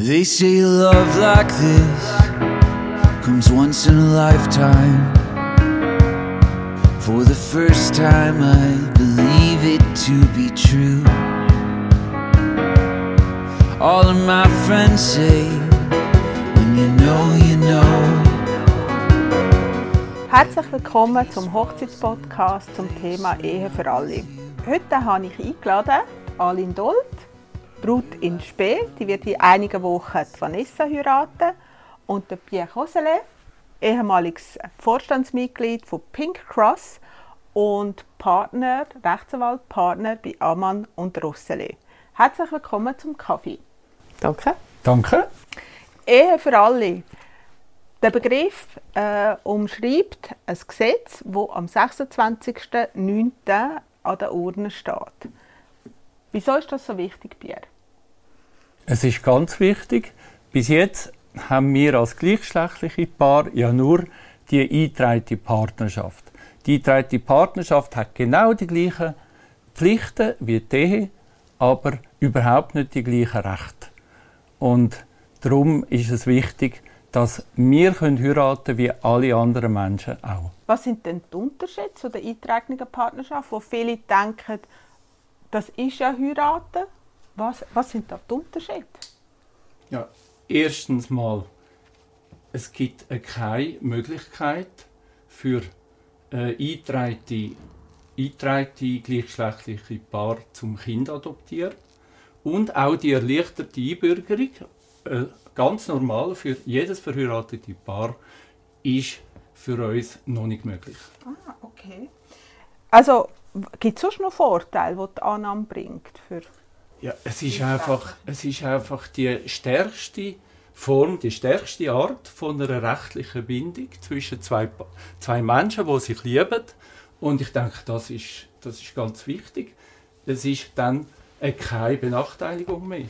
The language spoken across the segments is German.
They say love like this comes once in a lifetime. For the first time, I believe it to be true. All of my friends say, when you know, you know. Herzlich willkommen zum Hochzeitspodcast zum Thema Ehe für alle. Heute habe ich eingeladen Aline Dold, Brut in Spee, die wird in einigen Wochen die Vanessa heiraten, und der Pierre Rosele, ehemaliges Vorstandsmitglied von Pink Cross und Partner, Rechtsanwaltpartner bei Amann und Rosele. Herzlich willkommen zum Kaffee. Danke. Danke. Ehe für alle. Der Begriff äh, umschreibt ein Gesetz, das am 26.09. an der Urne steht. Wieso ist das so wichtig, Pierre? Es ist ganz wichtig. Bis jetzt haben wir als gleichgeschlechtliche Paar ja nur die eingetragene Partnerschaft. Die eingetragene Partnerschaft hat genau die gleichen Pflichten wie die Ehe, aber überhaupt nicht die gleichen Rechte. Und darum ist es wichtig, dass wir können heiraten wie alle anderen Menschen auch. Was sind denn die Unterschiede zu der eingetragenen Partnerschaft, wo viele denken, das ist ja heiraten? Was, was sind da die Unterschiede? Ja, erstens mal, es gibt keine Möglichkeit für äh, eingetragene, eingetragene gleichgeschlechtliche Paar zum Kind adoptieren. Und auch die erleichterte Einbürgerung, äh, ganz normal für jedes verheiratete Paar, ist für uns noch nicht möglich. Ah, okay. Also gibt es sonst noch Vorteile, die die Annahme bringt? Für Ja, es ist einfach, es ist einfach die stärkste Form, die stärkste Art von einer rechtlichen Bindung zwischen zwei, zwei Menschen, die sich lieben. Und ich denke, das ist, das ist ganz wichtig. Es ist dann äh, keine Benachteiligung mehr.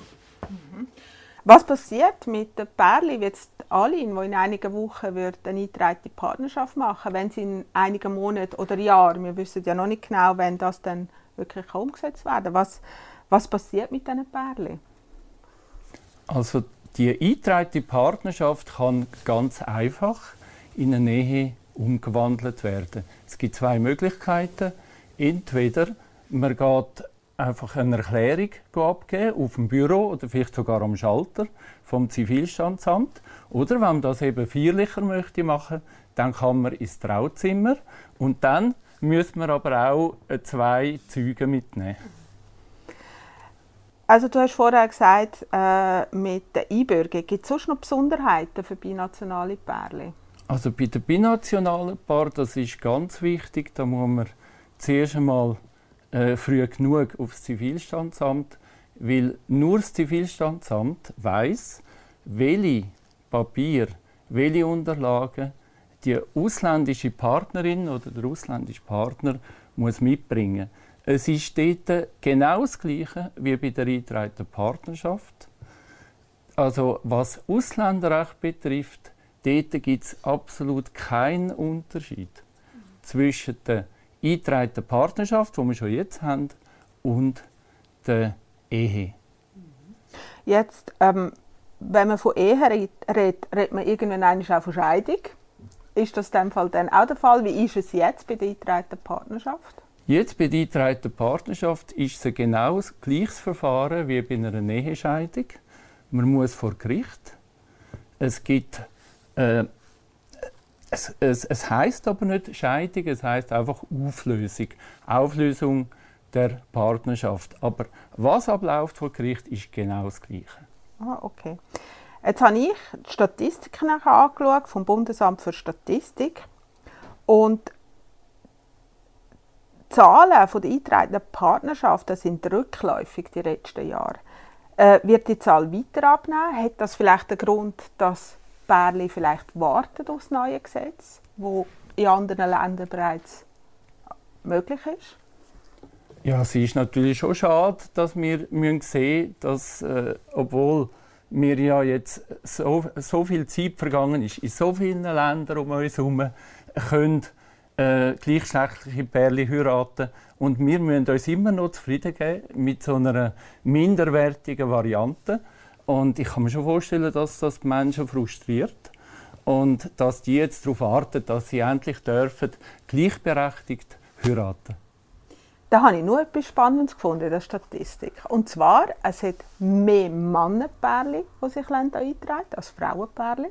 Was passiert mit den Pärchen, jetzt Aline, die in einigen Wochen eine eingetragene Partnerschaft machen wenn sie in einigen Monaten oder Jahren, wir wissen ja noch nicht genau, wenn das dann wirklich umgesetzt werden was, was passiert mit diesen Pärchen? Also die eingetragene Partnerschaft kann ganz einfach in eine Ehe umgewandelt werden. Es gibt zwei Möglichkeiten. Entweder man geht einfach eine Erklärung abgeben auf dem Büro oder vielleicht sogar am Schalter vom Zivilstandsamt. Oder wenn man das eben feierlicher möchte machen, dann kann man ins Trauzimmer und dann müsste man aber auch äh, zwei Zeugen mitnehmen. Also du hast vorher gesagt, äh, mit der Einbürgerung, gibt es sonst noch Besonderheiten für binationale Pärchen? Also bei den binationalen Paaren, das ist ganz wichtig, da muss man zuerst einmal äh, früh genug aufs Zivilstandsamt, weil nur das Zivilstandsamt weiß, welche Papier, welche Unterlagen die ausländische Partnerin oder der ausländische Partner muss mitbringen. Es ist dort genau das Gleiche wie bei der eingetragenen Partnerschaft. Also was Ausländerrecht betrifft, dort gibt es absolut keinen Unterschied zwischen der eingetragenen Partnerschaft, die wir schon jetzt haben, und der Ehe. Jetzt, ähm, wenn man von Ehe redet, redet, man irgendwann auch von Scheidung. Ist das in dem Fall dann auch der Fall? Wie ist es jetzt bei der eingetragenen Partnerschaft? Jetzt bei der eingetragenen Partnerschaft ist es genau das gleiches Verfahren wie bei einer Ehescheidung. Man muss vor Gericht. Es gibt äh, es, es, es heißt aber nicht Scheidung, es heißt einfach Auflösung. Auflösung der Partnerschaft. Aber was abläuft vor Gericht, ist genau das Gleiche. Ah, okay. Jetzt habe ich die Statistiken angeschaut vom Bundesamt für Statistik und die Zahlen von der eingetragenen Partnerschaften sind rückläufig die letzten Jahre. Äh, wird die Zahl weiter abnehmen? Hat das vielleicht den Grund, dass Pärchen vielleicht warten auf das neue Gesetz, wo in anderen Ländern bereits möglich ist? Ja, es ist natürlich schon schade, dass wir müssen sehen dass, äh, obwohl mir ja jetzt so, so viel Zeit vergangen ist, in so vielen Ländern um uns herum, können äh, gleichgeschlechtliche Pärchen heiraten. Und wir müssen uns immer noch zufrieden geben mit so einer minderwertigen Variante. Und ich kann mir schon vorstellen, dass das die Menschen frustriert und dass die jetzt darauf warten, dass sie endlich dürfen gleichberechtigt heiraten. Da habe ich nur etwas Spannendes gefunden in der Statistik. Und zwar, es hat mehr Mannenpärchen, die sich eintragen als Frauenpärchen.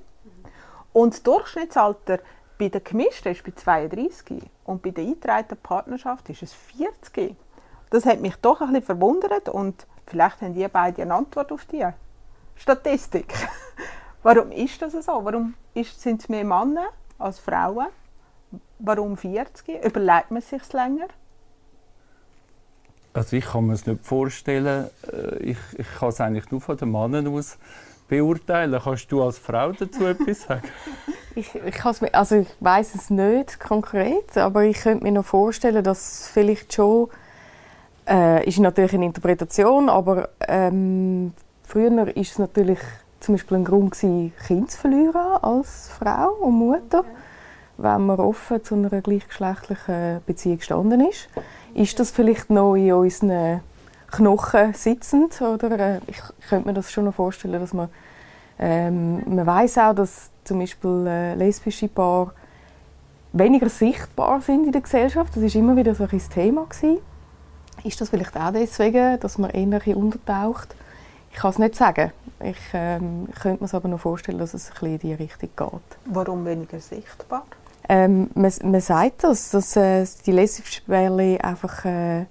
Und das Durchschnittsalter bei den gemischten ist bei 32 und bei der eingetragenen Partnerschaft ist es 40. Das hat mich doch ein bisschen verwundert und vielleicht haben die beide eine Antwort auf die Statistik. Warum ist das so? Warum sind es mehr Männer als Frauen? Warum 40? Überlegt man sich länger? Also ich kann mir es nicht vorstellen. Äh, ich, ich kann es eigentlich nur von den Männern aus beurteilen. Kannst du als Frau dazu etwas sagen? ich, ich, also ich weiß es nicht konkret, aber ich könnte mir noch vorstellen, dass vielleicht schon äh, ist natürlich eine Interpretation, aber ähm, früher ist es natürlich zum Beispiel ein Grund gewesen, Kind zu verlieren als Frau und Mutter, wenn man offen zu einer gleichgeschlechtlichen Beziehung gestanden ist. Ist das vielleicht noch in unseren Knochen sitzend? Oder? Äh, ich könnte mir das schon noch vorstellen, dass man, ähm, man weiß auch, dass zum Beispiel äh, lesbische Paare weniger sichtbar sind in der Gesellschaft. Das ist immer wieder so ein Thema gewesen. Ist das vielleicht auch deswegen, dass man eher untertaucht? Ich kann es nicht sagen. Ich ähm, könnte mir aber noch vorstellen, dass es ein bisschen in diese Richtung geht. Warum weniger sichtbar? Ähm, man, man sagt das, dass äh, die Lesbischen einfach äh,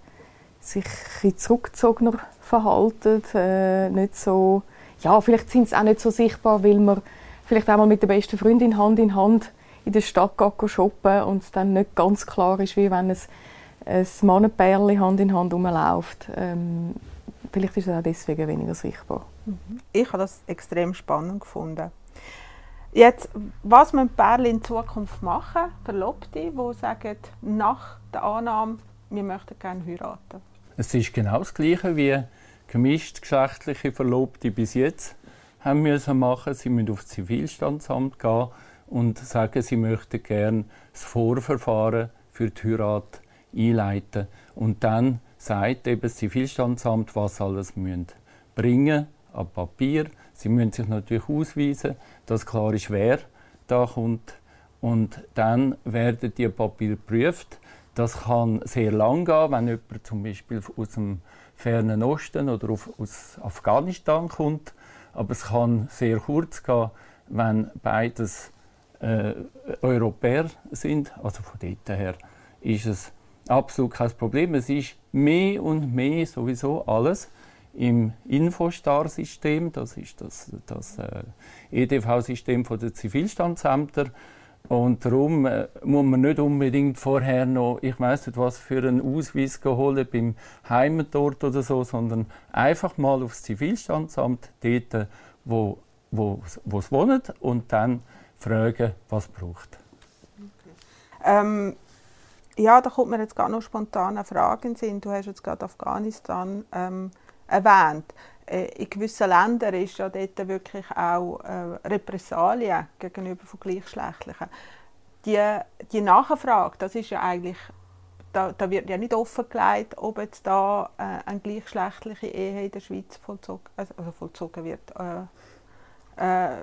sich ein zurückgezogener verhalten, äh, nicht so, ja, vielleicht sind sie auch nicht so sichtbar, weil man vielleicht auch mal mit der besten Freundin Hand in Hand in der Stadt geht shoppen und es dann nicht ganz klar ist, wie wenn es ein Mannenpärchen Hand in Hand rumläuft. Ähm, vielleicht ist es auch deswegen weniger sichtbar. Mhm. Ich habe das extrem spannend gefunden. Jetzt, was müssen Pärchen in Zukunft machen, Verlobte, die sagen, nach der Annahme, wir möchten gerne heiraten? Es ist genau das Gleiche wie gemischt geschlechtliche Verlobte bis jetzt haben müssen machen. Sie müssen aufs Zivilstandsamt gehen und sagen, sie möchten gerne das Vorverfahren für die Heirat einleiten. Und dann sagt eben das Zivilstandsamt, was alles müssen bringen an Papier. Sie müssen sich natürlich ausweisen, dass klar ist, wer da kommt. Und dann werden die Papiere geprüft. Das kann sehr lang gehen, wenn jemand zum Beispiel aus dem fernen Osten oder aus Afghanistan kommt. Aber es kann sehr kurz gehen, wenn beides äh, Europäer sind. Also von dort her ist es absolut kein Problem. Es ist mehr und mehr sowieso alles im Infostar-System, das ist das, das äh, EDV-System der Zivilstandsämter. Und darum äh, muss man nicht unbedingt vorher noch, ich weiß nicht was, für einen Ausweis holen beim Heimatort oder so, sondern einfach mal aufs Zivilstandsamt, dort, wo, wo, wo es wohnt, und dann fragen, was braucht. Okay. Ähm, ja, da kommt mir jetzt gar noch spontane Fragen sind. Du hast jetzt gerade Afghanistan ähm, erwähnt. Äh, in gewissen Ländern ist ja dort wirklich auch äh, Repressalien gegenüber von Gleichgeschlechtlichen. Die, die Nachfrage, das ist ja eigentlich, da, da wird ja nicht offengelegt, ob jetzt da äh, eine gleichgeschlechtliche Ehe in der Schweiz vollzogen, also, also vollzogen wird. Äh, äh,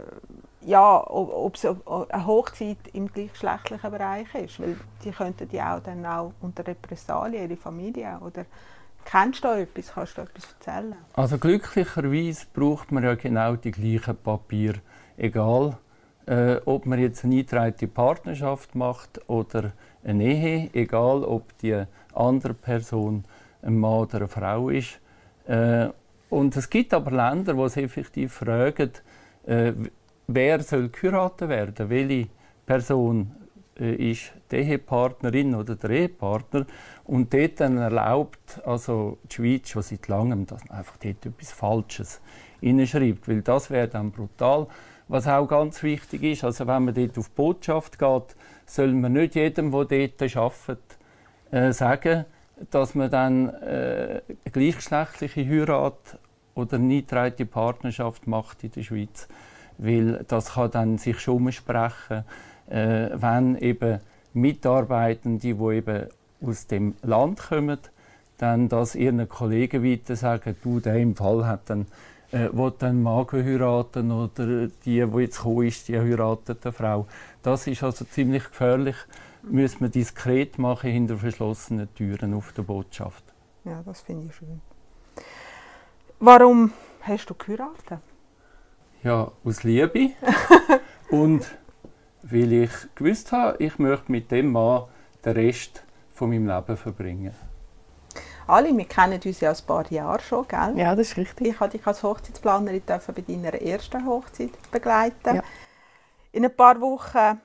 ja, ob es eine Hochzeit im gleichgeschlechtlichen Bereich ist, weil die könnten ja auch dann auch unter Repressalien ihre Familie oder Kennst du etwas? Kannst du etwas erzählen? Also glücklicherweise braucht man ja genau die gleichen Papiere, egal äh, ob man jetzt eine eingetragene Partnerschaft macht oder eine Ehe, egal ob die andere Person ein Mann oder eine Frau ist. Äh, und es gibt aber Länder, wo es effektiv fragen, äh, wer soll geheiratet werden, welche Person äh, ist die Ehepartnerin oder der Ehepartner und dort dann erlaubt also die Schweiz schon seit langem, dass man einfach dort etwas Falsches hineinschreibt, weil das wäre dann brutal. Was auch ganz wichtig ist, also wenn man dort auf die Botschaft geht, soll man nicht jedem, der dort arbeitet, äh, sagen, dass man dann äh, gleichgeschlechtliche Heirat oder eingetragene Partnerschaft macht in der Schweiz, weil das kann dann sich schon umsprechen, äh, wenn eben Mitarbeitende, die eben aus dem Land kommen, dann das ihren Kollegen weiter sagen, du, der im Fall hat dann äh, dann Mann heiraten oder die, die jetzt gekommen ist, die heiratet eine Frau. Das ist also ziemlich gefährlich. Müssen wir diskret machen hinter verschlossenen Türen auf der Botschaft. Ja, das finde ich schön. Warum hast du geheiratet? Ja, aus Liebe. und weil ich gewusst habe, ich möchte mit dem Mann den Rest von meinem Leben verbringen. Ali, wir kennen uns ja ein paar Jahre schon, gell? Ja, das ist richtig. Ich durfte dich als Hochzeitsplanerin bei deiner ersten Hochzeit begleiten. Ja. In ein paar Wochen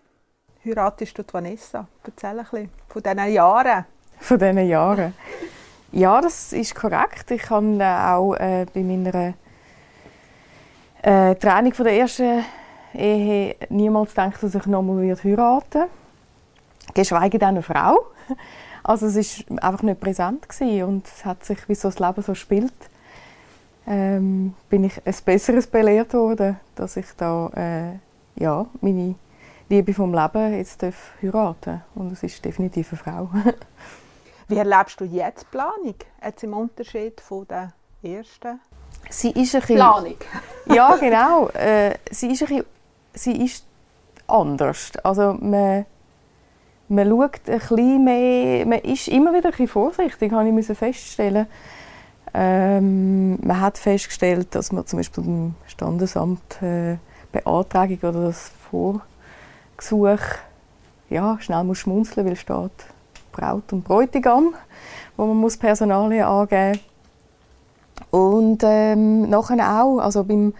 heiratest du die Vanessa. Erzähl ein bisschen von diesen Jahren. Von diesen Jahren. Ja, das ist korrekt. Ich habe äh, auch äh, bei meiner äh, Training von der ersten Ehe niemals gedacht, dass ich nochmal heiraten würde. Geschweige denn eine Frau. Also es war einfach nicht präsent gewesen und es hat sich, wie so das Leben so spielt, ähm, bin ich ein Besseres belehrt worden, dass ich da äh, ja, meine Liebe vom Leben jetzt darf heiraten und es ist definitiv eine Frau. Wie erlebst du jetzt die Planung? Jetzt im Unterschied von der ersten sie ist ein bisschen, Planung? Ja, genau. Äh, sie, ist ein bisschen, sie ist anders. Also man, man schaut ein bisschen mehr, man ist immer wieder ein bisschen vorsichtig, habe ich feststellen. Ähm, man hat festgestellt, dass man zum Beispiel beim Standesamt äh, Beantragung oder das Vorgesuch ja, schnell muss schmunzeln, weil steht Braut und Bräutigam, wo man muss Personalien angeben und ähm, nachher auch, also beim,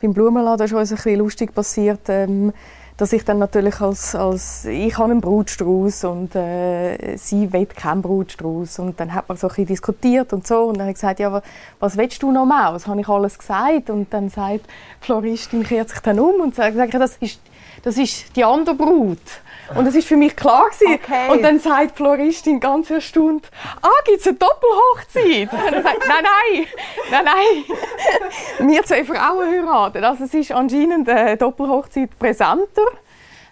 beim Blumenladen ist uns ein bisschen lustig passiert, ähm, dass ich dann natürlich als, als ich habe einen Brutstrauß und äh, sie will keinen Brutstrauß und dann hat man so ein bisschen diskutiert und so und dann habe ich gesagt, ja, was, willst du noch mal? Was habe ich alles gesagt? Und dann sagt die Floristin, kehrt sich dann um und sagt, das ist, das ist die andere Brut. Und das ist für mich klar gewesen. Okay. Und dann sagt die Floristin ganz erstaunt, ah, gibt es eine Doppelhochzeit? Und dann sagt nein, nein, nein, nein. Wir zwei Frauen heiraten. Also es ist anscheinend eine Doppelhochzeit präsenter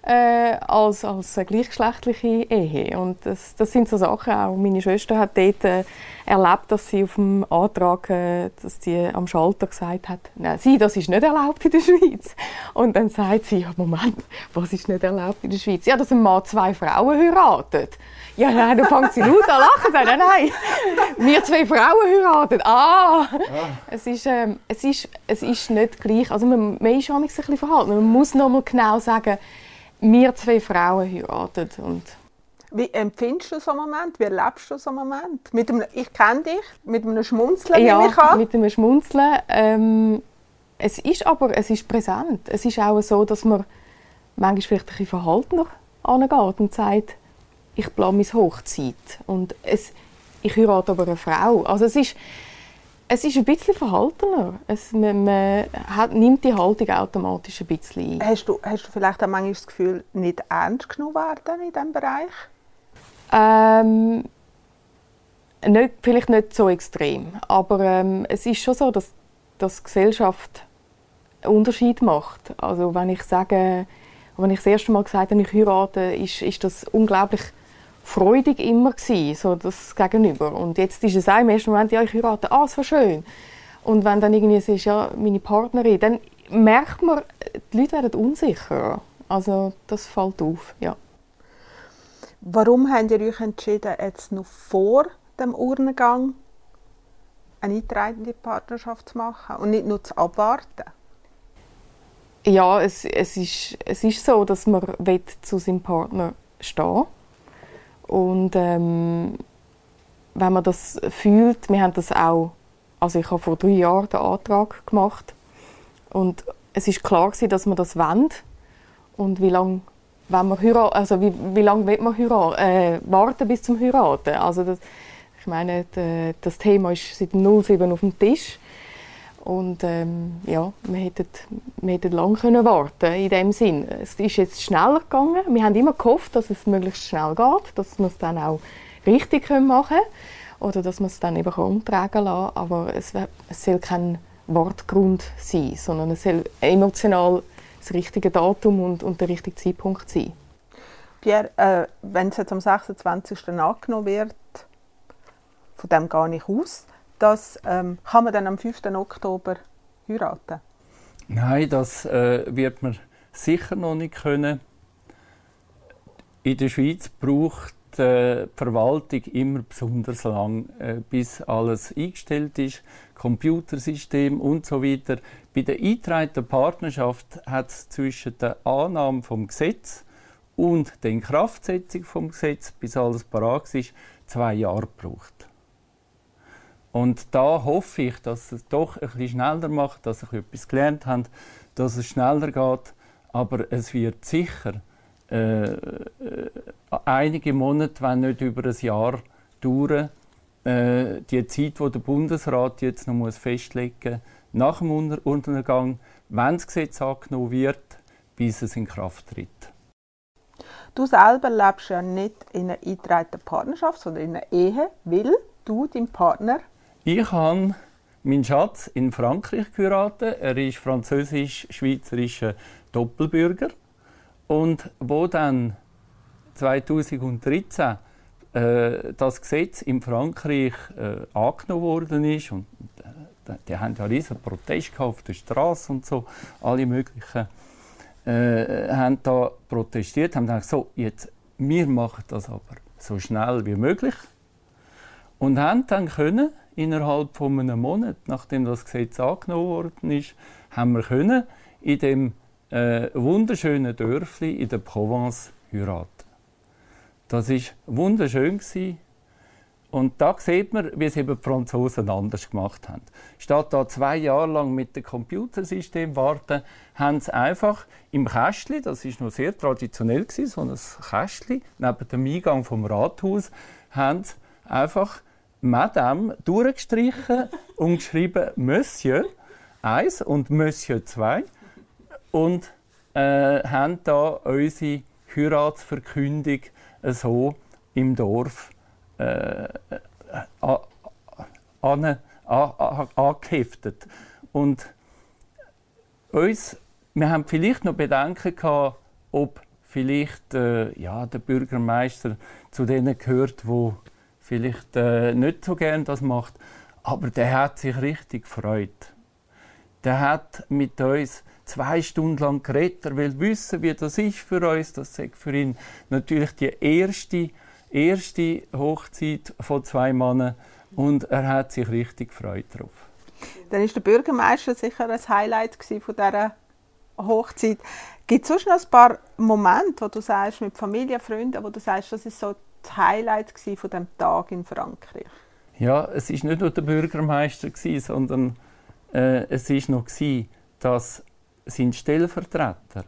äh, als, als eine gleichgeschlechtliche Ehe. Und das, das sind so Sachen auch. Meine Schwester hat dort äh, erlebt, dass sie auf dem Antrag, äh, dass die am Schalter gesagt hat, nein, sie, das ist nicht erlaubt in der Schweiz. Und dann sagt sie, ja, Moment, was ist nicht erlaubt in der Schweiz? Ja, dass ein Mann zwei Frauen heiratet. Ja, nein, dann fängt sie laut an lachen nein, nein, wir zwei Frauen heiraten. Ah! ah. Es, ist, ähm, es, ist, es ist nicht gleich. Also man, man ist ein bisschen verhalten. Man muss noch mal genau sagen, wir zwei Frauen heiraten. Und wie empfindest du so einen Moment? Wie erlebst du so einen Moment? Mit einem, ich kenne dich, mit einem Schmunzeln ja, ich an. mit einem Schmunzeln. Ähm, es ist aber es ist präsent. Es ist auch so, dass man manchmal vielleicht ein bisschen verhaltener angeht und sagt, ich plane meine Hochzeit. Und es, ich heirate aber eine Frau. Also es ist, es ist ein bisschen verhaltener. Es, man, man hat, nimmt die Haltung automatisch ein bisschen ein. Hast du, hast du vielleicht auch manchmal das Gefühl, nicht ernst genommen werden in diesem Bereich? Ähm, nicht, vielleicht nicht so extrem, aber ähm, es ist schon so, dass, dass Gesellschaft einen Unterschied macht. Also wenn ich sage, wenn ich das erste Mal gesagt habe, ich heirate, ist, ist das unglaublich freudig immer gewesen, so das Gegenüber. Und jetzt ist es auch im ersten Moment, ja, ich heirate, ah, so schön. Und wenn dann irgendwie es ist, ja, meine Partnerin, dann merkt man, die Leute werden unsicher. Also das fällt auf, ja. Warum habt ihr euch entschieden, jetzt noch vor dem Urnengang eine eintragende Partnerschaft zu machen und nicht nur zu abwarten? Ja, es, es, ist, es ist so, dass man zu seinem Partner stehen. Und ähm, wenn man das fühlt, wir haben das auch, also ich habe vor drei Jahren den Antrag gemacht. Und es ist klar dass man das wollen und wie lange wenn man heiraten, also wie, wie lange will man heiraten, äh, warten bis zum Heiraten? Also das, ich meine, das Thema ist seit 07 auf dem Tisch und ähm, ja, wir hätten, wir hätten lange können warten in dem Sinn. Es ist jetzt schneller gegangen. Wir haben immer gehofft, dass es möglichst schnell geht, dass wir es dann auch richtig machen können oder dass man es dann eben umtragen lassen Aber es, es soll kein Wortgrund sein, sondern es soll emotional das richtige Datum und, und der richtige Zeitpunkt sein. Pierre, äh, wenn es jetzt am 26. angenommen wird, von dem gehe ich aus, das ähm, kann man dann am 5. Oktober heiraten? Nein, das äh, wird man sicher noch nicht können. In der Schweiz braucht äh, die Verwaltung immer besonders lang, äh, bis alles eingestellt ist, Computersystem und so weiter. Bei der eingetragenen Partnerschaft hat es zwischen der Annahme vom Gesetz und der Inkraftsetzung vom Gesetz, bis alles parat ist, zwei Jahre gebraucht. Und da hoffe ich, dass es doch bisschen schneller macht, dass sie etwas gelernt haben, dass es schneller geht. Aber es wird sicher äh, äh, einige Monate, wenn nicht über ein Jahr dauern, äh, die Zeit, die der Bundesrat jetzt noch muss festlegen muss, nach dem Untergang, wenn das Gesetz angenommen wird, bis es in Kraft tritt. Du selber lebst ja nicht in einer eingetragenen Partnerschaft, sondern in einer Ehe, weil du deinen Partner ich habe meinen Schatz in Frankreich geheiratet. Er ist französisch-schweizerischer Doppelbürger. Und wo dann 2013 äh, das Gesetz in Frankreich äh, angenommen worden ist, und äh, die haben ja riesen Protest auf der Straße und so, alle möglichen, äh, haben da protestiert, haben gesagt, so, jetzt, wir machen das aber so schnell wie möglich. Und haben dann können innerhalb von einem Monat, nachdem das Gesetz angenommen worden ist, haben wir können in dem äh, wunderschönen Dörfli in der Provence heiraten. Das ist wunderschön. Und da sieht man, wie es eben die Franzosen anders gemacht haben. Statt da zwei Jahre lang mit dem Computersystem warten, haben sie einfach im Kästchen, das ist noch sehr traditionell gewesen, so ein Kästchen neben dem Eingang vom Rathaus, haben sie einfach Madame durchgestrichen und geschrieben Monsieur 1 und Monsieur 2 und äh, haben da unsere Heiratsverkündung so im Dorf äh, an, angeheftet. Und uns, wir haben vielleicht noch Bedenken gehabt, ob vielleicht äh, ja, der Bürgermeister zu denen gehört, wo vielleicht äh, nicht so gern das macht, aber der hat sich richtig gefreut. Der hat mit uns zwei Stunden lang geredet. Er will wissen, wie das ist für uns. Das ist für ihn natürlich die erste, erste Hochzeit von zwei Männern und er hat sich richtig gefreut darauf. Dann ist der Bürgermeister sicher ein Highlight von dieser Hochzeit. Gibt es sonst noch ein paar Momente, wo du sagst, mit Familie, Freunden, wo du sagst, das ist so das Highlight von dem Tag in Frankreich? Ja, es ist nicht nur der Bürgermeister sondern äh, es ist noch gewesen, dass sein Stellvertreter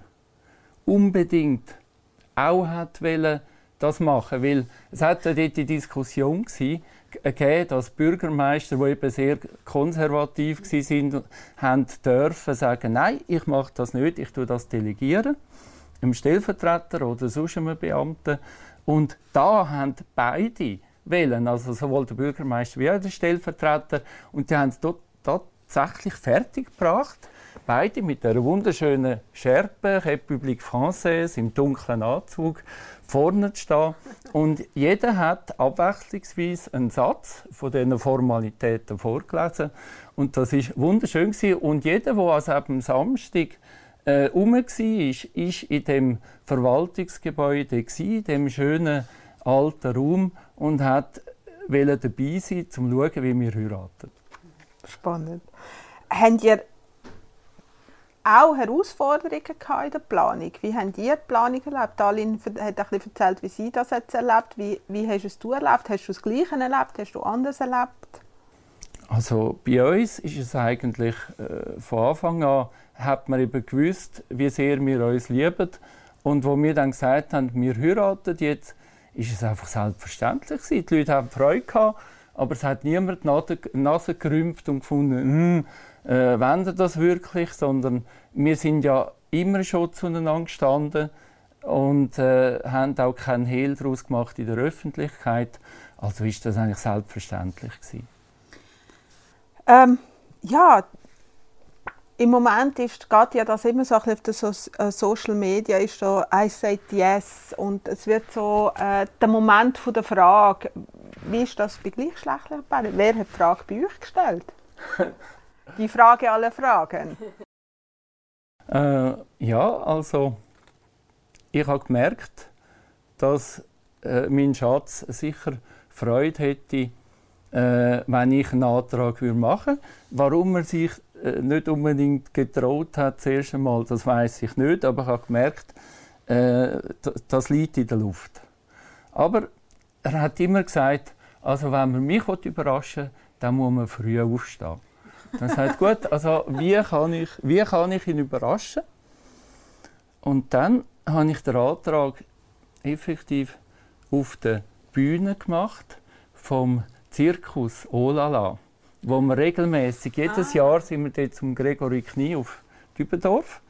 unbedingt auch hat wollen, das machen, weil es hat ja dort die Diskussion gegeben, dass Bürgermeister, die eben sehr konservativ sind, haben dürfen sagen, nein, ich mache das nicht, ich tue das delegieren, einem Stellvertreter oder sonst einem Beamten. Und da haben beide wählen, also sowohl der Bürgermeister wie auch der Stellvertreter, und die haben es dort tatsächlich fertiggebracht. Beide mit der wunderschönen Schärpe, République Française, im dunklen Anzug, vorne zu stehen. Und jeder hat abwechslungsweise einen Satz von diesen Formalitäten vorgelesen. Und das ist wunderschön gewesen. Und jeder, der also am Samstag äh, rum war, ist in dem Verwaltungsgebäude in dem schönen alten Raum und hat dabei sein, um zu schauen, wie wir heiraten. Spannend. Habt ihr auch Herausforderungen in der Planung? Wie habt ihr die Planung erlebt? Alin hat ein erzählt, wie sie das jetzt erlebt. Wie, wie hast es du erlebt? Hast du das Gleiche erlebt? Hast du anders erlebt? Also bei uns ist es eigentlich äh, von Anfang an hat man eben gewusst, wie sehr wir uns lieben. Und wo wir dann gesagt haben, wir heiraten jetzt, ist es einfach selbstverständlich gewesen. Die Leute haben Freude gehabt, aber es hat niemand die Nase gerümpft und gefunden, hm, äh, wollen das wirklich, sondern wir sind ja immer schon zueinander gestanden und äh, haben auch keinen Hehl daraus gemacht in der Öffentlichkeit. Also ist das eigentlich selbstverständlich gewesen. Ähm, ja, im Moment ist, geht ja das immer so auf den äh, Social Media, ist so «I said yes» und es wird so äh, der Moment von der Frage, wie ist das bei gleichgeschlechtlichen Paaren? Wer hat die Frage bei euch gestellt? Die Frage aller Fragen. Äh, ja, also ich habe gemerkt, dass äh, mein Schatz sicher Freude hätte, äh, wenn ich einen Antrag machen würde. Warum er sich äh, nicht unbedingt getraut hat, zuerst einmal, das weiß ich nicht, aber ich habe gemerkt, äh, das liegt in der Luft. Aber er hat immer gesagt, also wenn man mich überraschen will, dann muss man früh aufstehen. Dann sagt gut, also wie kann, ich, wie kann ich ihn überraschen? Und dann habe ich den Antrag effektiv auf der Bühne gemacht vom Zirkus Olala, wo wir regelmäßig jedes ah. Jahr sind wir dort zum Gregory Knie auf Dübendorf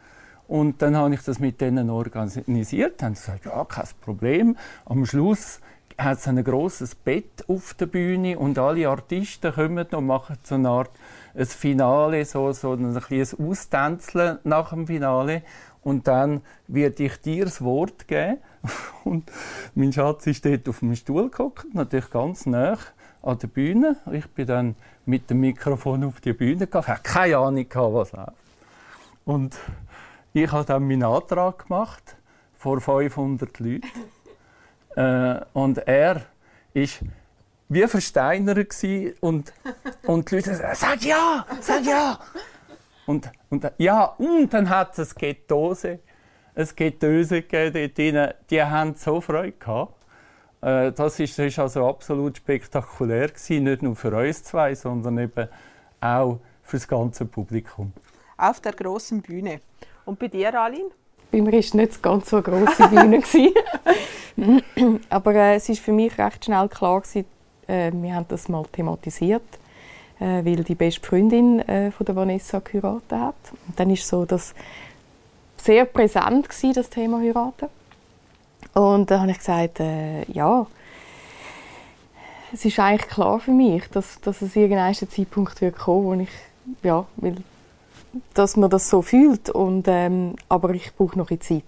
und dann habe ich das mit denen organisiert. Haben gesagt, ja, kein Problem. Am Schluss hat es ein großes Bett auf der Bühne und alle Artisten kommen und machen so eine Art ein Finale, so, so ein kleines Austänzeln nach dem Finale. Und dann werde ich dir das Wort geben. Und mein Schatz ist dort auf dem Stuhl geguckt, natürlich ganz nah an der Bühne. Ich bin dann mit dem Mikrofon auf die Bühne gegangen. Ich hatte keine Ahnung, was läuft. Und ich habe dann meinen Antrag gemacht vor 500 Leuten. Äh, und er ist wie versteinert und, und die Leute sagen, sag ja, sag ja. Und, und, ja, und dann hat es ein Gettose, ein Getöse gegeben die haben so Freude gehabt. Äh, das ist, das ist also absolut spektakulär gewesen, nicht nur für uns zwei, sondern eben auch für das ganze Publikum. Auf der großen Bühne. Und bei dir, Aline? Bei mir war es nicht ganz so eine grosse Bühne. Aber äh, es war für mich recht schnell klar, gewesen, äh, wir haben das mal thematisiert, äh, weil die beste Freundin äh, von der Vanessa geheiratet hat. Und dann ist so das sehr präsent gewesen, das Thema heiraten. Und dann habe ich gesagt, äh, ja, es ist eigentlich klar für mich, dass, dass es irgendein Zeitpunkt wird kommen, wo ich, ja, weil, dass man das so fühlt. Und, ähm, aber ich brauche noch Zeit.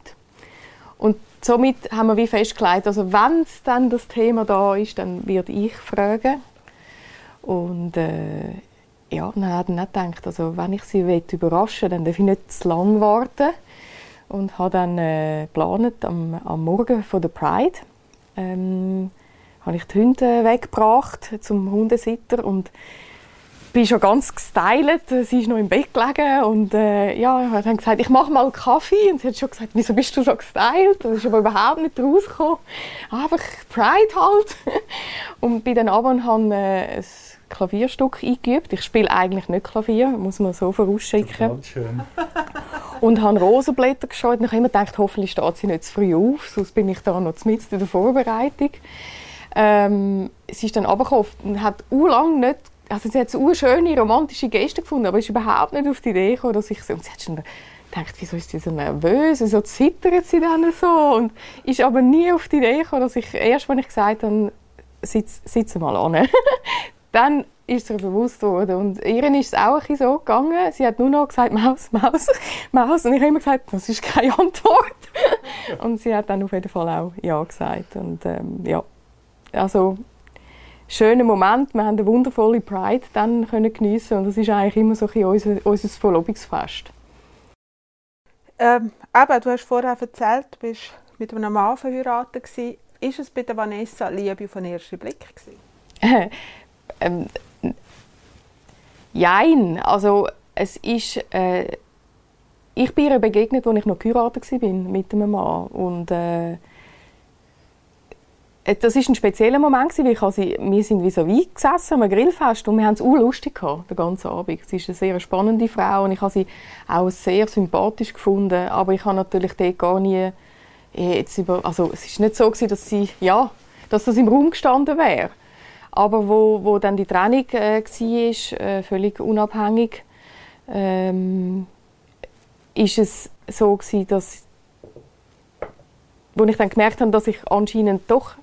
Und somit haben wir wie festgelegt, also wenn es dann das Thema da ist, dann werde ich fragen. Und äh, ja, dann habe ich gedacht, also wenn ich sie überraschen will, dann darf ich nicht zu lange warten. Und habe dann äh, geplant, am, am Morgen von der Pride, ähm, habe ich die Hunde weggebracht zum Hundesitter und bin schon ganz gestylt. Sie ist noch im Bett gelegen und äh, ja, ich habe gesagt, ich mache mal Kaffee. Und sie hat schon gesagt, wieso bist du schon gestylt? Das ist aber überhaupt nicht rausgekommen. Einfach Pride halt. und bin dann runter und habe äh, ein Klavierstück eingeübt. Ich spiele eigentlich nicht Klavier, muss man so vorausschicken. Schön. und habe Rosenblätter geschaut und ich habe immer gedacht, hoffentlich steht sie nicht zu früh auf, sonst bin ich da noch mitten in der Vorbereitung. Ähm, sie ist dann runtergekommen und hat u lang nicht also sie hat eine schöne romantische Geste gefunden, aber ist überhaupt nicht auf die Idee gekommen, dass ich so, und sie hat schon gedacht, wieso ist sie so nervös, wieso zittert sie dann so? Und ist aber nie auf die Idee gekommen, dass ich, erst wenn ich gesagt habe, sitz, sitze mal an, dann ist ihr bewusst worden und ihr ist es auch so gegangen, sie hat nur noch gesagt, Maus, Maus, Maus. Und ich habe immer gesagt, das ist keine Antwort. Und sie hat dann auf jeden Fall auch Ja gesagt. Und ähm, ja, also schöner Moment. Wir haben eine wundervolle Pride dann können geniessen und das ist eigentlich immer so ein unser, unser Verlobungsfest. Ähm, eben, du hast vorher erzählt, du bist mit einem Mann verheiratet gewesen. Ist es bei der Vanessa Liebe von ersten Blick gewesen? ähm, Jein, also es ist äh, ich bin ihr begegnet, als ich noch geheiratet war mit einem Mann und äh, das war ein spezieller Moment, weil ich also, wir sind wie so weit gesessen am Grillfest und wir haben es lustig gehabt, den ganzen Abend. Sie ist eine sehr spannende Frau und ich habe sie auch sehr sympathisch gefunden, aber ich habe natürlich dort gar nie äh, jetzt über, also es ist nicht so gewesen, dass sie, ja, dass das im Raum gestanden wäre. Aber wo, wo dann die Trennung äh, war, äh, völlig unabhängig, ähm, ist es so gewesen, dass wo ich dann gemerkt habe, dass ich anscheinend doch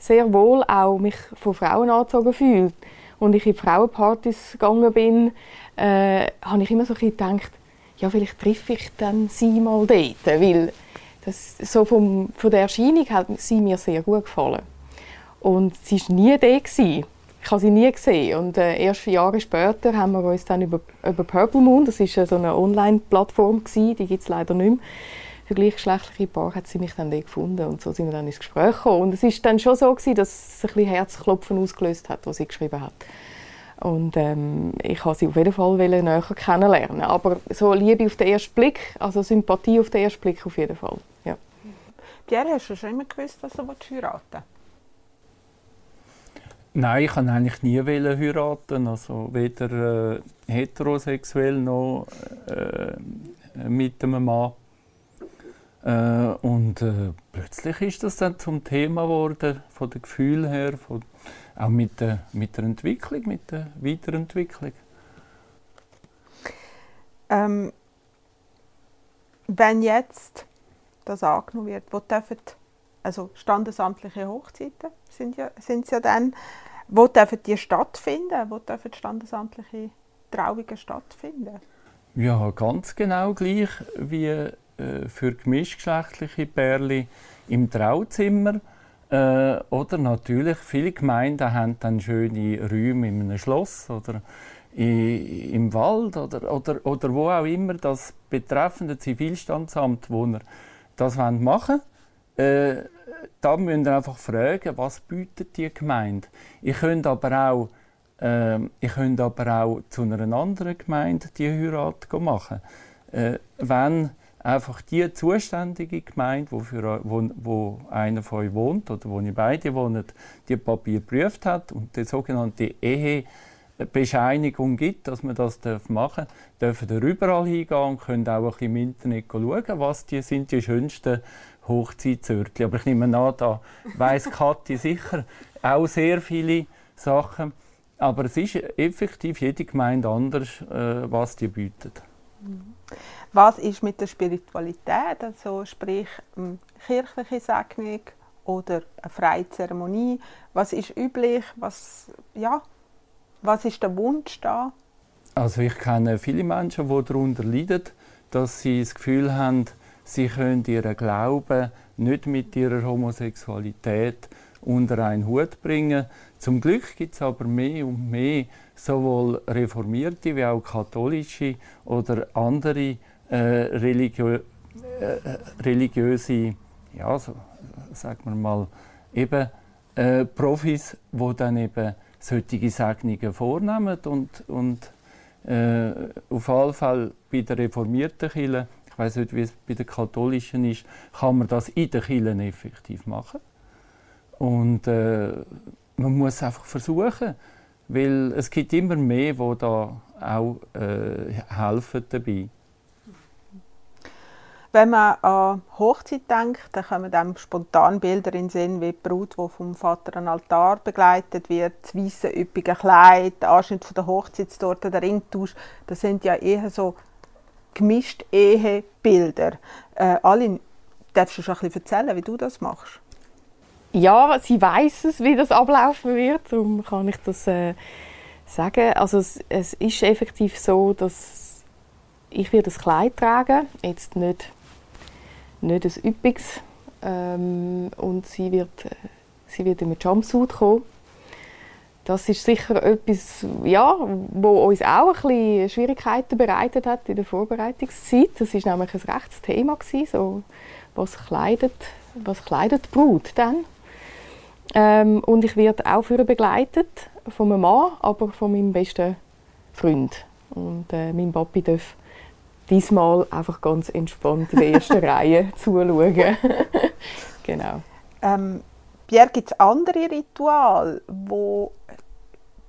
sehr wohl auch mich von Frauen angezogen fühle und ich in Frauenpartys gegangen bin, äh, habe ich immer so gedacht, ja, vielleicht treffe ich dann sie mal dort, weil das, so vom, von der Erscheinung hat sie mir sehr gut gefallen. Und sie war nie da. Gewesen. ich habe sie nie gesehen. Und äh, erst Jahre später haben wir uns dann über, über Purple Moon, das ist so eine Online-Plattform die gibt es leider nicht mehr, für gleichgeschlechtliche Paare hat sie mich dann gefunden und so sind wir dann ins Gespräch gekommen. Und es ist dann schon so gewesen, dass es ein bisschen Herzklopfen ausgelöst hat, was sie geschrieben hat. Und ähm, ich wollte sie auf jeden Fall näher kennenlernen. Aber so Liebe auf den ersten Blick, also Sympathie auf den ersten Blick auf jeden Fall. Ja. Pierre, hast du schon immer gewusst, dass du heiraten willst? Nein, ich wollte eigentlich nie heiraten. Also weder äh, heterosexuell noch äh, mit einem Mann. Äh, und äh, plötzlich ist das dann zum Thema geworden, von den Gefühlen her, von, auch mit der, mit der Entwicklung, mit der Weiterentwicklung. Ähm, wenn jetzt das angenommen wird, wo dürfen, also standesamtliche Hochzeiten sind ja, sind ja dann, wo dürfen die stattfinden? Wo dürfen standesamtliche Trauungen stattfinden? Ja, ganz genau gleich wie für gemischtgeschlechtliche Pärchen im Trauzimmer. Äh, oder natürlich, viele Gemeinden haben dann schöne Räume in einem Schloss oder i, im Wald oder, oder, oder wo auch immer das betreffende Zivilstandsamt, wo er das machen wollen. Äh, da müsst ihr einfach fragen, was bietet die Gemeinde. Ihr könnt aber auch, äh, ihr aber auch zu einer anderen Gemeinde die Heirat machen. Äh, wenn einfach die zuständige Gemeinde, wo, für, wo, wo einer von euch wohnt oder wo ihr beide wohnt, die Papier geprüft hat und die sogenannte Ehebescheinigung gibt, dass man das machen darf, dürfen ihr überall hingehen und können auch ein bisschen im Internet schauen, was die sind die schönsten Hochzeitsörtchen. Aber ich nehme an, da weiss Kathi sicher auch sehr viele Sachen. Aber es ist effektiv jede Gemeinde anders, äh, was die bietet. Was ist mit der Spiritualität? Also sprich kirchliche Segnung oder eine freie Zeremonie? Was ist üblich? Was, ja, was ist der Wunsch da? Also ich kenne viele Menschen, die darunter leiden, dass sie das Gefühl haben, sie können ihren Glauben nicht mit ihrer Homosexualität unter einen Hut bringen. Zum Glück gibt es aber mehr und mehr sowohl reformierte wie auch katholische oder andere äh, religiö äh, religiöse, ja, so, sagen wir mal, eben äh, Profis, die dann eben solche Segnungen vornehmen und, und äh, auf jeden Fall bei der reformierten Kirche weiß nicht, wie es bei den Katholischen ist, kann man das in den Kirchen effektiv machen. Und äh, man muss einfach versuchen, weil es gibt immer mehr, die da auch äh, helfen dabei. Wenn man an Hochzeit denkt, dann kommen dann spontan Bilder in den Sinn, wie die Brut, die vom Vater an Altar begleitet wird, das weiße, üppige Kleid, der Anschnitt von der Hochzeitstorte, der Ringtausch. Das sind ja eher so gemischt Ehebilder. Äh, Alin, darfst du schon ein bisschen erzählen, wie du das machst? Ja, sie weiß es, wie das ablaufen wird, darum kann ich das äh, sagen. Also es, es, ist effektiv so, dass ich das Kleid tragen, jetzt nicht, nicht ein üppiges, ähm, und sie wird, äh, sie wird einem Jumpsuit kommen das ist sicher etwas, ja, wo uns auch ein bisschen Schwierigkeiten bereitet hat in der Vorbereitungszeit. Das ist nämlich ein rechtes Thema gewesen, so, was kleidet, was kleidet die Brut dann. Ähm, und ich werde auch für begleitet von einem Mann, aber von meinem besten Freund. Und äh, mein Papi darf diesmal einfach ganz entspannt in der ersten Reihe zuschauen. genau. Ähm, Pierre, gibt es andere Rituale, die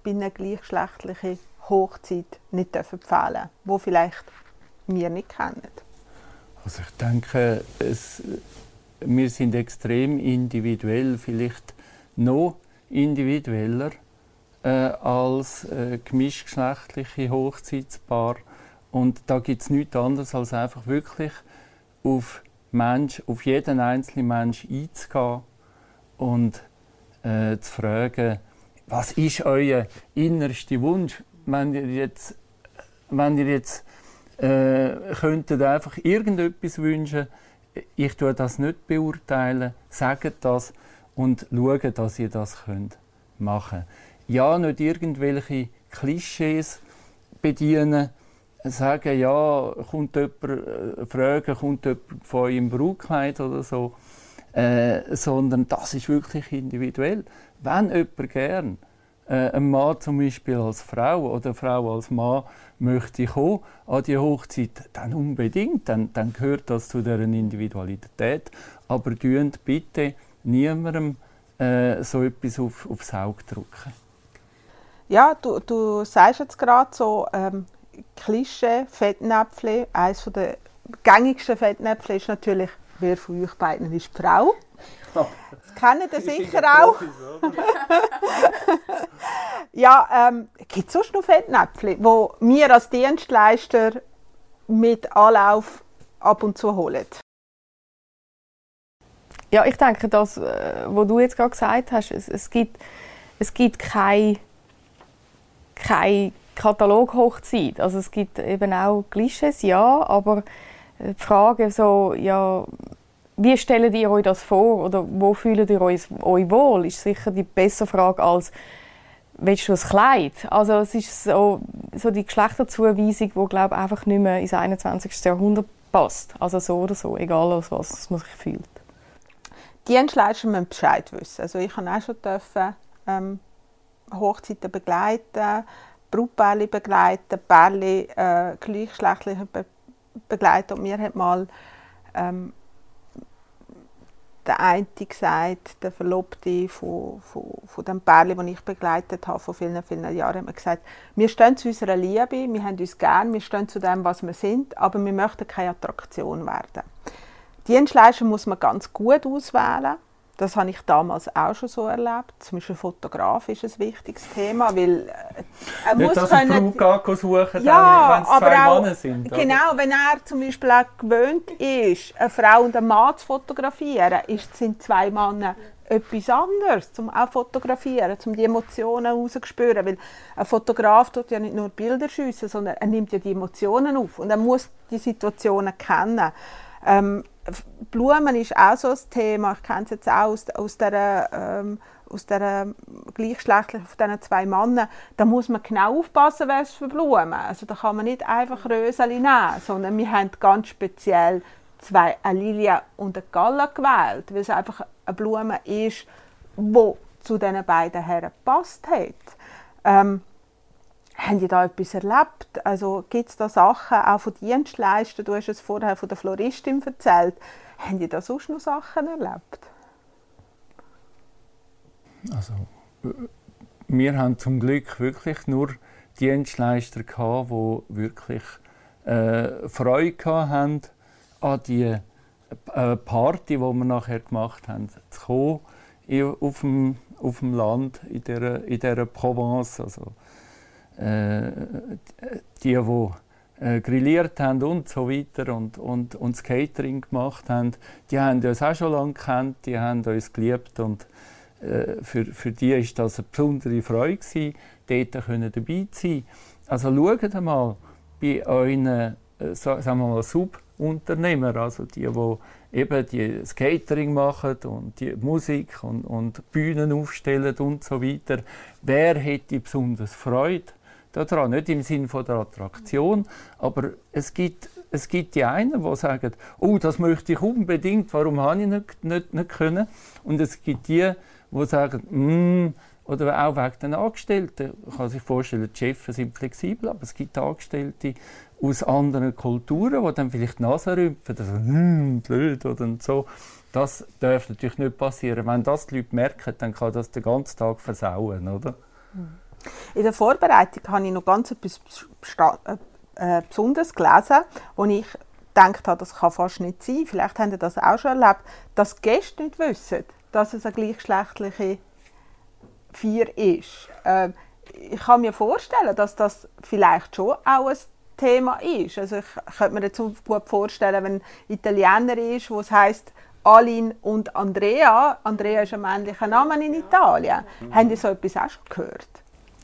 bei einer gleichgeschlechtlichen Hochzeit nicht empfehlen dürfen, die vielleicht wir nicht kennen? Also ich denke, es, wir sind extrem individuell, vielleicht noch individueller äh, als äh, gemischtgeschlechtliche Hochzeitspaar. Und da gibt es nichts anderes, als einfach wirklich auf, Mensch, auf jeden einzelnen Mensch einzugehen und äh, zu fragen, was ist euer innerster Wunsch, wenn ihr jetzt, wenn ihr jetzt äh, könntet einfach irgendetwas wünschen, ich tue das nicht beurteilen, sagt das und schaue, dass ihr das könnt machen. ja nicht irgendwelche Klischees bedienen, sagen, ja, kommt jemand, äh, fragen, kommt jemand von euch im Brautkleid oder so, äh, sondern das ist wirklich individuell. Wenn jemand gern äh, ein Mann zum Beispiel als Frau oder eine Frau als Mann möchte kommen an die Hochzeit, dann unbedingt, dann, dann gehört das zu deren Individualität. Aber bitte niemandem äh, so etwas auf, aufs Auge drücken. Ja, du, du sagst jetzt gerade so ähm, Klischee, Fettnäpfchen. Eines der gängigsten Fettnäpfchen ist natürlich, wer von euch beiden ist die Frau. Das kennen ihr sicher auch. ja, ähm, gibt es sonst noch Fettnäpfchen, die wir als Dienstleister mit Anlauf ab und zu holen? Ja, ich denke, das, äh, was du jetzt gerade gesagt hast, es, es gibt, es gibt keine, keine Kataloghochzeit. Also es gibt eben auch Klischees, ja, aber die Frage so, ja, wie stellt ihr euch das vor oder wo fühlt ihr euch, euch wohl, ist sicher die bessere Frage als willst du ein Kleid? Also es ist so, so die Geschlechterzuweisung, die glaube einfach nicht mehr ins 21. Jahrhundert passt. Also so oder so, egal aus was man sich fühlt. Dienstleister müssen Bescheid wissen. Also ich habe auch schon dürfen, ähm, Hochzeiten begleiten, Brautpaare begleiten, Pärchen äh, gleichgeschlechtliche be begleiten. Und mir hat mal ähm, der eine gesagt, der Verlobte von, von, von dem Pärchen, das ich begleitet habe vor vielen, vielen Jahren, hat mir gesagt, wir stehen zu unserer Liebe, wir haben uns gern, wir stehen zu dem, was wir sind, aber wir möchten keine Attraktion werden. Dienstleister muss man ganz gut auswählen. Das habe ich damals auch schon so erlebt. Zum Beispiel Fotograf ist ein wichtiges Thema, weil äh, er Nicht, muss dass können... Brut suchen, ja, wenn es zwei auch, Männer sind. Genau, wenn er zum Beispiel auch gewöhnt ist, eine Frau und einen Mann zu fotografieren, ist, sind zwei Männer etwas anderes, zum auch fotografieren, um die Emotionen rauszuspüren, weil ein Fotograf tut ja nicht nur Bilder schiessen, sondern er nimmt ja die Emotionen auf und er muss die Situationen kennen. Ähm, Blumen ist auch so ein Thema. Ich kenne es jetzt auch aus, aus der, ähm, aus der gleichgeschlechtlichen von diesen zwei Männern. Da muss man genau aufpassen, was für Blumen. Also da kann man nicht einfach Röseli nehmen, sondern wir haben ganz speziell zwei, eine Lilie und eine Galla gewählt, weil es einfach eine Blume ist, die zu diesen beiden Herren gepasst hat. Ähm, haben die da etwas erlebt? Also gibt es da Sachen, auch von Dienstleistern, du hast es vorher von der Floristin erzählt, haben die da sonst noch Sachen erlebt? Also, wir haben zum Glück wirklich nur Dienstleister gehabt, die wirklich äh, Freude hatten an die äh, Party, die wir nachher gemacht haben, zu kommen auf dem, auf dem Land in dieser, in dieser Provence. Also, äh, die, die äh, grilliert haben und so weiter und, und, und das Catering gemacht haben, die haben uns auch schon lange gekannt, die haben uns geliebt und äh, für, für die war das eine besondere Freude, gewesen, dort können dabei zu sein. Also schaut einmal bei euren äh, sagen wir mal, Subunternehmer, also die, die eben die, das machen und die Musik und, und Bühnen aufstellen und so weiter, wer hätte besonders Freude daran. Nicht im Sinne der Attraktion, aber es gibt, es gibt die einen, die sagen, oh, das möchte ich unbedingt, warum habe ich nicht, nicht, nicht können? Und es gibt die, die sagen, mm, oder auch wegen den Angestellten. Ich kann sich vorstellen, die Chefs sind flexibel, aber es gibt Angestellte aus anderen Kulturen, die dann vielleicht die Nase rümpfen, also, hm, blöd oder so. Das darf natürlich nicht passieren. Wenn das die Leute merken, dann kann das den ganzen Tag versauen, oder? Mhm. In der Vorbereitung habe ich noch ganz etwas äh, äh, Besonderes gelesen, wo ich gedacht habe, das kann fast nicht sein. Vielleicht habt ihr das auch schon erlebt, dass Gäste nicht wissen, dass es eine gleichgeschlechtliche Vier ist. Äh, ich kann mir vorstellen, dass das vielleicht schon auch ein Thema ist. Also ich könnte mir jetzt gut vorstellen, wenn ein Italiener ist, wo es heißt Alin und Andrea. Andrea ist ein männlicher Name in Italien. Mhm. Haben Sie so etwas auch schon gehört?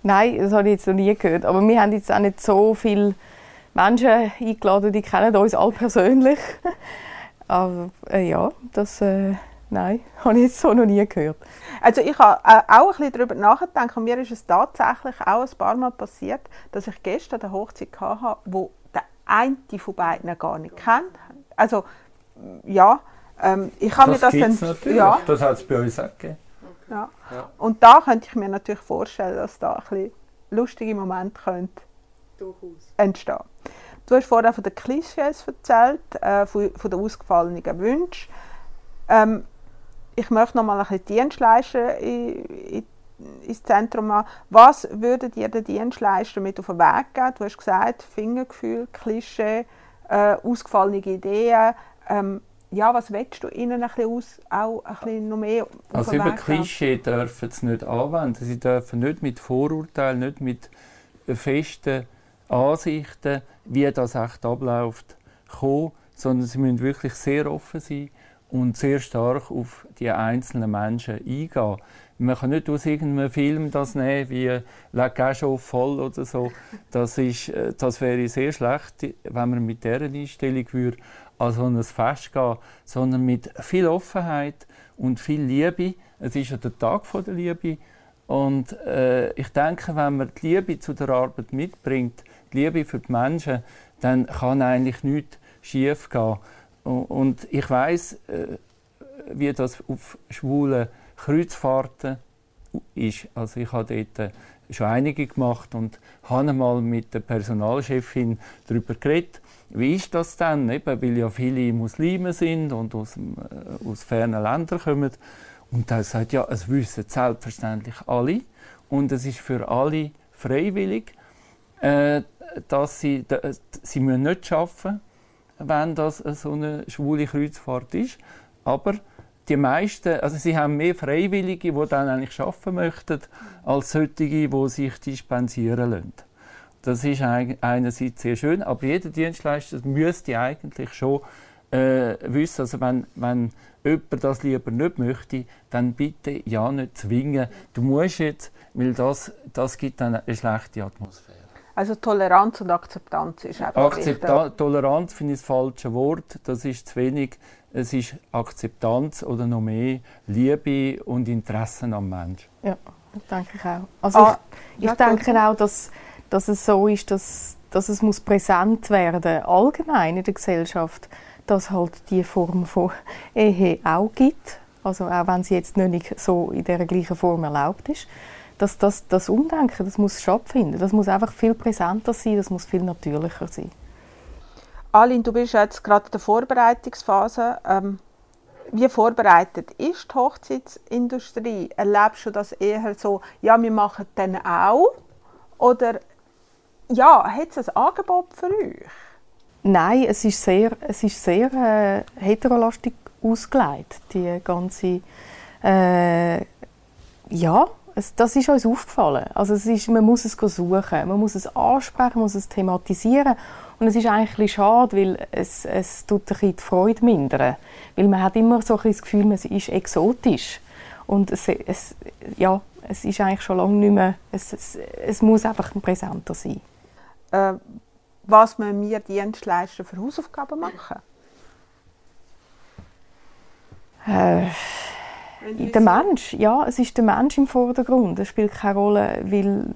Nein, das habe ich jetzt noch nie gehört. Aber wir haben jetzt auch nicht so viele Menschen eingeladen, die kennen uns alle persönlich. Aber äh, ja, das, äh, nein, habe ich jetzt so noch nie gehört. Also ich habe äh, auch ein bisschen darüber nachgedacht und mir ist es tatsächlich auch ein paar Mal passiert, dass ich gestern eine Hochzeit hatte, wo der eine von beiden gar nicht kennt. Also ja, ähm, ich habe mir Das das dann... gibt's natürlich. Ja, Das hat es bei uns auch gegeben. Ja. Ja. Und da könnte ich mir natürlich vorstellen, dass da ein bisschen lustige Momente könnte entstehen. Du hast vorher von den Klischees erzählt, äh, von, von den ausgefallenen Wünschen. Ähm, ich möchte noch mal ein bisschen Dienstleister in, in, ins Zentrum haben. Was würde dir der Dienstleister mit auf den Weg geben? Du hast gesagt, Fingergefühl, Klischee, äh, ausgefallene Ideen. Ähm, ja, was willst du ihnen ein bisschen aus, auch ein bisschen noch mehr Also über? Klischee dürfen sie nicht anwenden. Sie dürfen nicht mit Vorurteilen, nicht mit festen Ansichten, wie das echt abläuft, kommen, sondern sie müssen wirklich sehr offen sein und sehr stark auf die einzelnen Menschen eingehen. Man kann nicht aus irgendeinem Film das nehmen, wie «La Cage aux Folles» oder so. Das, ist, äh, das wäre sehr schlecht, wenn man mit dieser Einstellung würde an so ein Fest gehen sondern mit viel Offenheit und viel Liebe. Es ist ja der Tag der Liebe. Und äh, ich denke, wenn man die Liebe zu der Arbeit mitbringt, die Liebe für die Menschen, dann kann eigentlich nichts schief gehen. Und, und ich weiß, äh, wie das auf schwulen Kreuzfahrten ist. Also ich habe dort äh, schon einige gemacht und habe mal mit der Personalchefin darüber geredet. Wie ist das denn? Eben, weil ja viele Muslime sind und aus, äh, aus fernen Ländern kommen. Und da sagt ja, es wissen selbstverständlich alle und es ist für alle freiwillig, äh, dass sie, da, sie müssen nicht arbeiten, wenn das so eine schwule Kreuzfahrt ist. Aber die meisten, also sie haben mehr Freiwillige, die dann eigentlich arbeiten möchten, als solche, die sich dispensieren lassen. Das ist einerseits sehr schön, aber jeder Dienstleister müsste eigentlich schon äh, wissen, also wenn, wenn jemand das lieber nicht möchte, dann bitte ja nicht zwingen. Du musst jetzt, weil das, das gibt dann eine schlechte Atmosphäre. Also Toleranz und Akzeptanz ist einfach Akzepta Toleranz finde ich das falsche Wort. Das ist zu wenig. Es ist Akzeptanz oder noch mehr Liebe und Interesse am Menschen. Ja, das denke ich auch. Also Ah, ich, ja, ich denke gut. auch, dass, dass es so ist, dass, dass es muss präsent werden allgemein in der Gesellschaft, dass halt die Form von Ehe auch gibt, also auch wenn sie jetzt nicht so in der gleichen Form erlaubt ist, dass das, das Umdenken, das muss stattfinden, das muss einfach viel präsenter sein, das muss viel natürlicher sein. Aline, du bist jetzt gerade in der Vorbereitungsphase. Ähm, wie vorbereitet ist die Hochzeitsindustrie? Erlebst du das eher so, ja, wir machen dann auch? Oder ja, hat es ein Angebot für euch? Nein, es ist sehr, es ist sehr äh, heterolastig ausgelegt, die ganze, äh, ja, es, das ist uns aufgefallen. Also es ist, man muss es suchen, man muss es ansprechen, man muss es thematisieren und es ist eigentlich schade, weil es, es tut ein die Freude mindern, weil man hat immer so ein das Gefühl, man ist exotisch und es, es, ja, es ist eigentlich schon lange nicht mehr, es, es, es muss einfach präsenter sein. Äh, was müssen wir Dienstleister für Hausaufgaben machen? Äh, der Mensch, ja, es ist der Mensch im Vordergrund. Es spielt keine Rolle, weil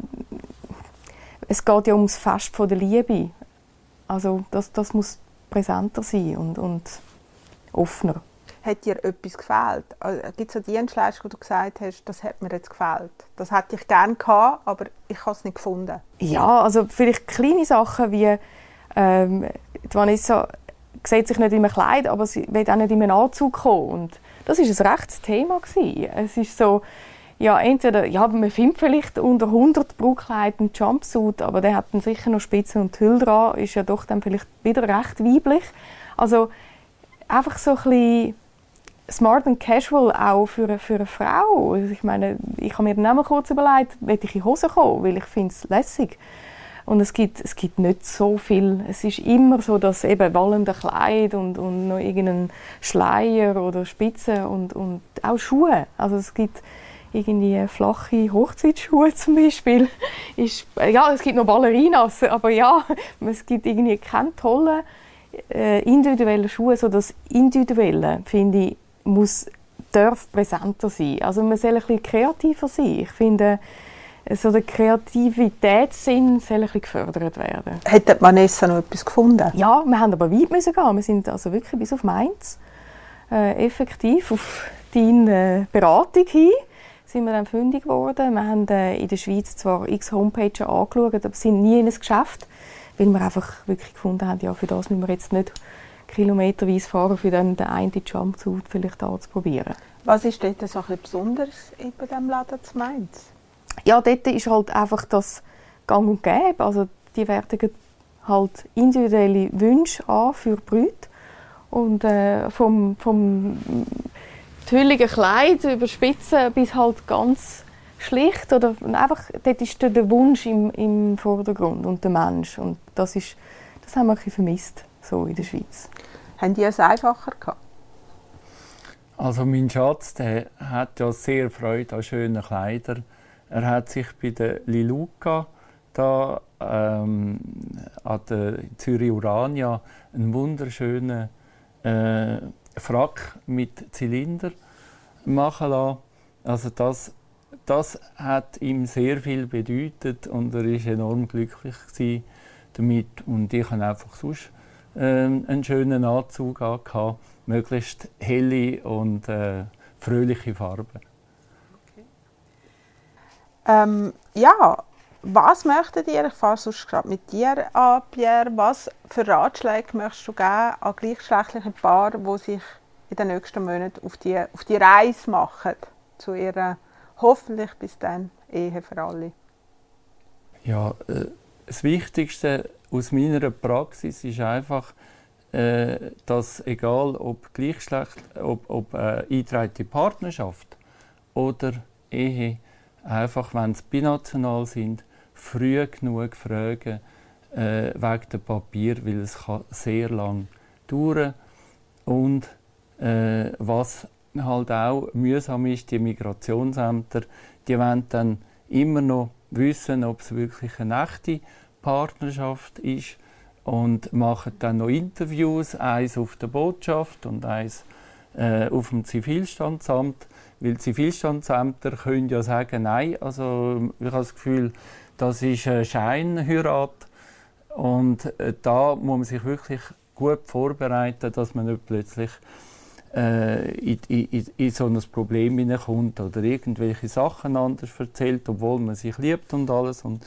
es geht ja ums Fest von der Liebe. Also das, das muss präsenter sein und, und offener. Hat dir etwas gefehlt? Gibt es einen Dienstleister, wo du gesagt hast, das hat mir jetzt gefehlt? Das hätte ich gerne gehabt, aber ich habe es nicht gefunden. Ja, also vielleicht kleine Sachen wie ähm, Vanessa sieht sich nicht in einem Kleid, aber sie will auch nicht in einem Anzug kommen. Und das ist ein rechtes Thema. Es ist so, ja, entweder, ja, man findet vielleicht unter 100 Brautkleid einen Jumpsuit, aber der hat dann sicher noch Spitzen und Hülle dran, ist ja doch dann vielleicht wieder recht weiblich. Also einfach so ein bisschen smart and casual auch für eine, für eine Frau. Also ich meine, ich habe mir dann auch kurz überlegt, will ich in Hose kommen, weil ich finde es lässig. Und es gibt, es gibt nicht so viel. Es ist immer so, dass eben wallende Kleid und, und noch irgendein Schleier oder Spitze und, und auch Schuhe. Also es gibt irgendwie flache Hochzeitsschuhe zum Beispiel. Ist, ja, es gibt noch Ballerinas, aber ja, es gibt irgendwie keine tollen äh, individuellen Schuhe. So das Individuelle, finde ich, muss darf präsenter sein. Also man soll ein bisschen kreativer sein. Ich finde, so der Kreativitätssinn soll ein bisschen gefördert werden. Hätte Vanessa noch etwas gefunden? Ja, wir haben aber weit müssen gehen. Wir sind also wirklich bis auf Mainz äh, effektiv auf deine Beratung hin sind wir dann fündig geworden. Wir haben äh, in der Schweiz zwar x Homepages angeschaut, aber sind nie in ein Geschäft, weil wir einfach wirklich gefunden haben, ja, für das müssen wir jetzt nicht kilometerweise fahren, für dann den einen Jumpsuit vielleicht anzuprobieren. Was ist dort so ein besonders bei diesem Laden zu Mainz? Ja, dort ist halt einfach das Gang und Gäbe. Also die fertigen halt individuelle Wünsche an für Brüte und äh, vom, vom hülligen Kleid über Spitzen bis halt ganz schlicht oder einfach dort ist der Wunsch im, im Vordergrund und der Mensch und das ist das haben wir ein vermisst so in der Schweiz. Haben die es einfacher gehabt? Also mein Schatz, der hat ja sehr Freude an schönen Kleidern. Er hat sich bei der Liluca da ähm, an der Zürich Urania einen wunderschönen äh, Frack mit Zylinder machen lassen. Also das, das hat ihm sehr viel bedeutet und er ist enorm glücklich damit. Und ich habe einfach sonst äh, einen schönen Anzug gehabt, möglichst helle und äh, fröhliche Farben. Okay. Ähm, ja, was möchtet ihr, ich fahre sonst gerade mit dir an, Pierre, was für Ratschläge möchtest du geben an gleichgeschlechtliche Paare, die sich in den nächsten Monaten auf die, auf die Reise machen zu ihrer hoffentlich bis dann Ehe für alle? Ja, äh, das Wichtigste aus meiner Praxis ist einfach, äh, dass egal ob Gleichgeschlecht, ob, ob äh, eingetragene Partnerschaft oder Ehe, einfach wenn sie binational sind, früh genug fragen äh, wegen dem Papier, weil es kann sehr lang dauern. Und äh, was halt auch mühsam ist, die Migrationsämter, die wollen dann immer noch wissen, ob es wirklich eine echte Partnerschaft ist und machen dann noch Interviews, eins auf der Botschaft und eins äh, auf dem Zivilstandsamt, weil Zivilstandsämter können ja sagen, nein, also ich habe das Gefühl, das ist eine Scheinheirat. Und äh, da muss man sich wirklich gut vorbereiten, dass man nicht plötzlich äh, in, in, in, so ein Problem hineinkommt oder irgendwelche Sachen anders erzählt, obwohl man sich liebt und alles. Und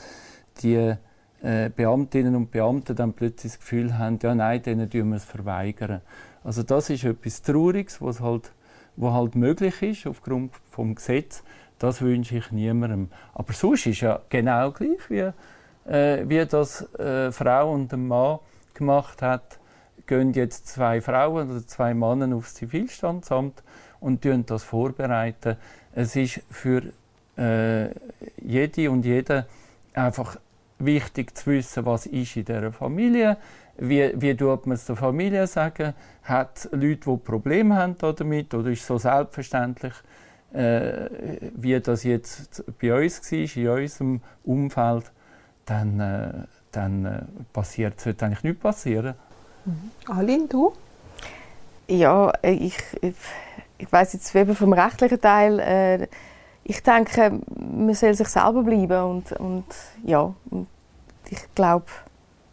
die äh, Beamtinnen und Beamten dann plötzlich das Gefühl haben, ja nein, denen tun wir es verweigern. Also das ist etwas Trauriges, was halt, was halt möglich ist aufgrund vom Gesetz das wünsche ich niemandem. Aber sonst ist ja genau gleich, wie, äh, wie das äh, Frau und ein Mann gemacht hat. Gehen jetzt zwei Frauen oder zwei Männer aufs Zivilstandsamt und tun das vorbereiten. Es ist für äh, jede und jeden einfach wichtig zu wissen, was ist in dieser Familie, wie, wie tut man es der Familie sagen, hat Leute, die Probleme haben damit oder ist es so selbstverständlich, äh, wie das jetzt bei uns war, in unserem Umfeld, dann, äh, dann äh, passiert, sollte eigentlich nichts passieren. Mhm. Aline, du? Ja, ich, ich, ich weiss jetzt eben vom rechtlichen Teil, äh, ich denke, man soll sich selber bleiben und, und ja, und ich glaube,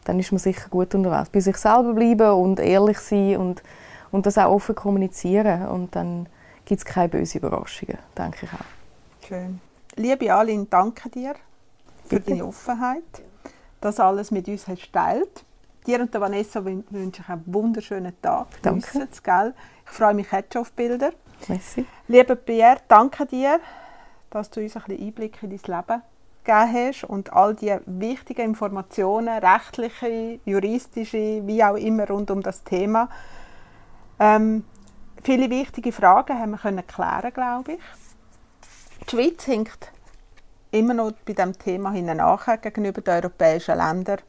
dann ist man sicher gut unterwegs. Bei sich selber bleiben und ehrlich sein und, und das auch offen kommunizieren und dann gibt es keine bösen Überraschungen, denke ich auch. Schön. Liebe Aline, danke dir für Bitte. deine Offenheit, dass alles mit uns hast teilt. Dir und der Vanessa wünsche ich einen wunderschönen Tag. Danke. Gell? Ich freue mich jetzt schon auf Bilder. Merci. Lieber Pierre, danke dir, dass du uns ein bisschen Einblick in dein Leben gegeben hast und all die wichtigen Informationen, rechtliche, juristische, wie auch immer rund um das Thema. Ähm, viele wichtige Fragen haben wir können klären, glaube ich. Die Schweiz hinkt immer noch bei dem Thema nach gegenüber den europäischen Ländern.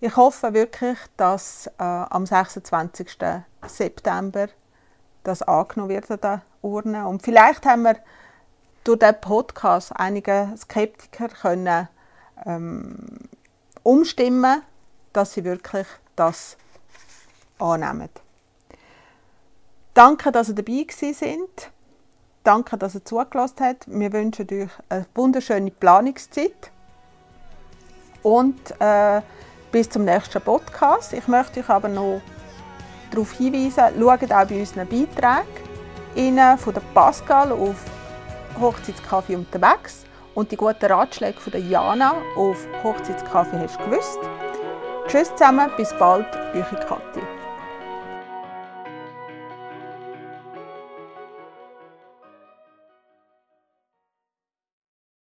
Ich hoffe wirklich, dass äh, am 26. September das angenommen wird an der Urne. Und vielleicht haben wir durch diesen Podcast einige Skeptiker können ähm, umstimmen, dass sie wirklich das annehmen. Danke, dass ihr dabei sind. danke, dass ihr zugelassen habt. Wir wünschen euch eine wunderschöne Planungszeit. Und äh, bis zum nächsten Podcast. Ich möchte euch aber noch darauf hinweisen, schaut auch bei unseren Beiträgen von der Pascal auf Hochzeitskaffee unterwegs und die guten Ratschläge von Jana auf Hochzeitskaffee hast du gewusst. Tschüss zusammen, bis bald, eure Kathi.